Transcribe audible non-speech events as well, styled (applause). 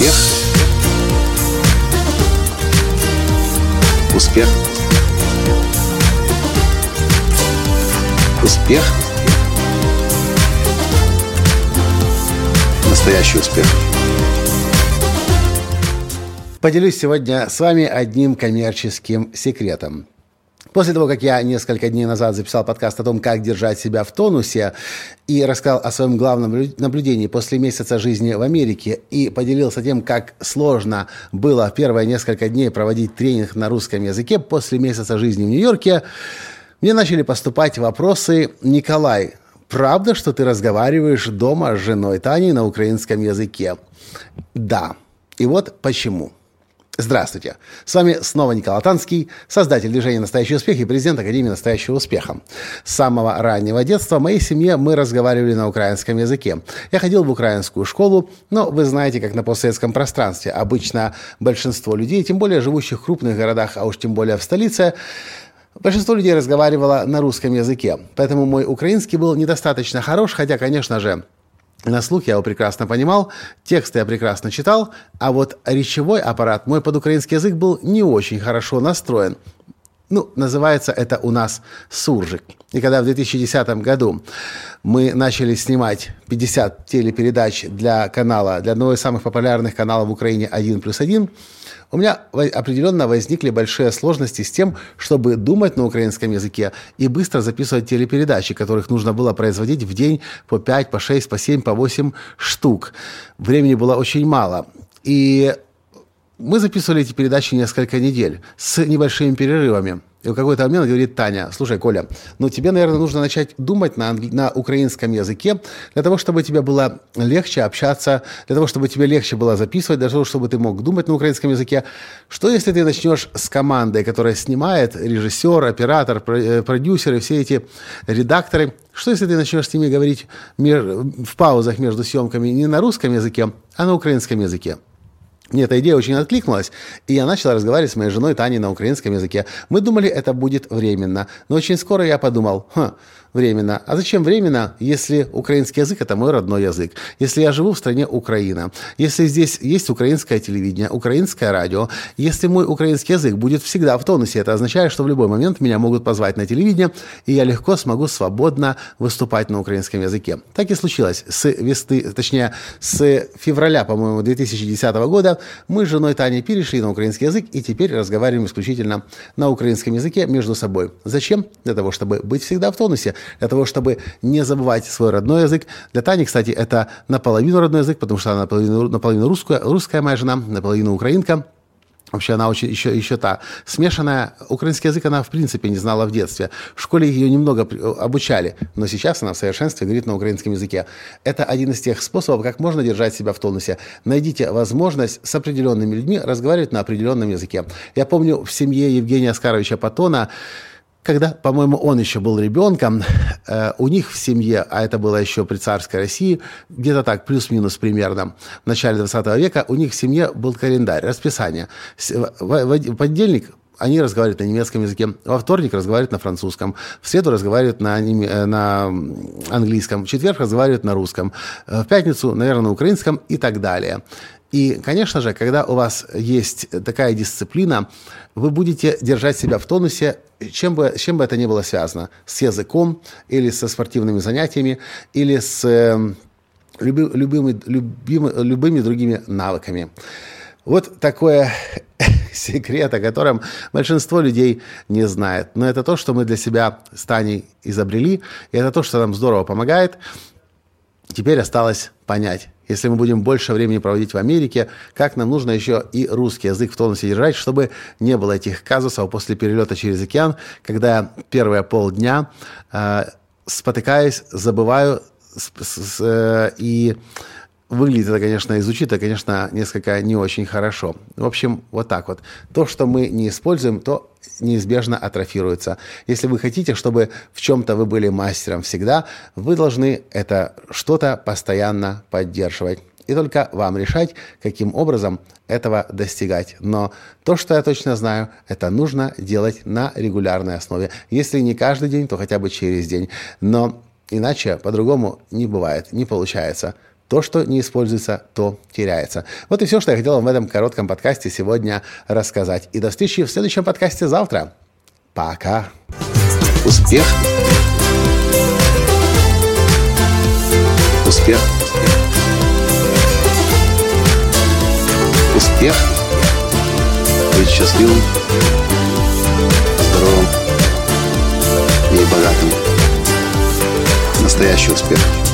Успех. Успех. Успех. Настоящий успех. Поделюсь сегодня с вами одним коммерческим секретом. После того, как я несколько дней назад записал подкаст о том, как держать себя в тонусе, и рассказал о своем главном наблюдении после месяца жизни в Америке, и поделился тем, как сложно было первые несколько дней проводить тренинг на русском языке после месяца жизни в Нью-Йорке, мне начали поступать вопросы «Николай, правда, что ты разговариваешь дома с женой Таней на украинском языке?» Да. И вот почему. Здравствуйте! С вами снова Николай Танский, создатель движения «Настоящий успех» и президент Академии «Настоящего успеха». С самого раннего детства в моей семье мы разговаривали на украинском языке. Я ходил в украинскую школу, но вы знаете, как на постсоветском пространстве. Обычно большинство людей, тем более живущих в крупных городах, а уж тем более в столице, Большинство людей разговаривало на русском языке, поэтому мой украинский был недостаточно хорош, хотя, конечно же, на слух я его прекрасно понимал, тексты я прекрасно читал, а вот речевой аппарат мой под украинский язык был не очень хорошо настроен. Ну, называется это у нас суржик. И когда в 2010 году мы начали снимать 50 телепередач для канала, для одного из самых популярных каналов в Украине «1 плюс 1», у меня определенно возникли большие сложности с тем, чтобы думать на украинском языке и быстро записывать телепередачи, которых нужно было производить в день по 5, по 6, по 7, по 8 штук. Времени было очень мало. И мы записывали эти передачи несколько недель с небольшими перерывами. И в какой-то момент говорит Таня, слушай, Коля, ну тебе, наверное, нужно начать думать на, англи... на украинском языке для того, чтобы тебе было легче общаться, для того, чтобы тебе легче было записывать, для того, чтобы ты мог думать на украинском языке. Что если ты начнешь с командой, которая снимает, режиссер, оператор, э, продюсеры, все эти редакторы, что если ты начнешь с ними говорить в паузах между съемками не на русском языке, а на украинском языке? Мне эта идея очень откликнулась, и я начал разговаривать с моей женой Таней на украинском языке. Мы думали, это будет временно, но очень скоро я подумал, хм, временно. А зачем временно, если украинский язык – это мой родной язык? Если я живу в стране Украина, если здесь есть украинское телевидение, украинское радио, если мой украинский язык будет всегда в тонусе, это означает, что в любой момент меня могут позвать на телевидение, и я легко смогу свободно выступать на украинском языке. Так и случилось. С весны, точнее, с февраля, по-моему, 2010 года мы с женой Таней перешли на украинский язык и теперь разговариваем исключительно на украинском языке между собой. Зачем? Для того, чтобы быть всегда в тонусе, для того, чтобы не забывать свой родной язык. Для Тани, кстати, это наполовину родной язык, потому что она наполовину, наполовину русская, русская моя жена, наполовину украинка. Вообще она очень еще, еще та смешанная. Украинский язык она в принципе не знала в детстве. В школе ее немного обучали, но сейчас она в совершенстве говорит на украинском языке. Это один из тех способов, как можно держать себя в тонусе. Найдите возможность с определенными людьми разговаривать на определенном языке. Я помню в семье Евгения Оскаровича Патона когда, по-моему, он еще был ребенком, э, у них в семье, а это было еще при царской России, где-то так, плюс-минус примерно, в начале 20 века, у них в семье был календарь, расписание. В, понедельник они разговаривают на немецком языке, во вторник разговаривают на французском, в среду разговаривают на, э, на английском, в четверг разговаривают на русском, э, в пятницу, наверное, на украинском и так далее. И, конечно же, когда у вас есть такая дисциплина, вы будете держать себя в тонусе, чем бы, чем бы это ни было связано, с языком или со спортивными занятиями, или с э, люби, любыми, любимы, любыми другими навыками. Вот такое (laughs) секрет, о котором большинство людей не знает. Но это то, что мы для себя с Таней изобрели, и это то, что нам здорово помогает. Теперь осталось понять, если мы будем больше времени проводить в Америке, как нам нужно еще и русский язык в тонусе держать, чтобы не было этих казусов после перелета через океан, когда первые полдня э, спотыкаюсь, забываю с, с, э, и Выглядит это, конечно, и звучит это, конечно, несколько не очень хорошо. В общем, вот так вот. То, что мы не используем, то неизбежно атрофируется. Если вы хотите, чтобы в чем-то вы были мастером всегда, вы должны это что-то постоянно поддерживать. И только вам решать, каким образом этого достигать. Но то, что я точно знаю, это нужно делать на регулярной основе. Если не каждый день, то хотя бы через день. Но иначе по-другому не бывает, не получается. То, что не используется, то теряется. Вот и все, что я хотел вам в этом коротком подкасте сегодня рассказать. И до встречи в следующем подкасте завтра. Пока. Успех! Успех! Успех! Быть счастливым, здоровым и богатым. Настоящий успех!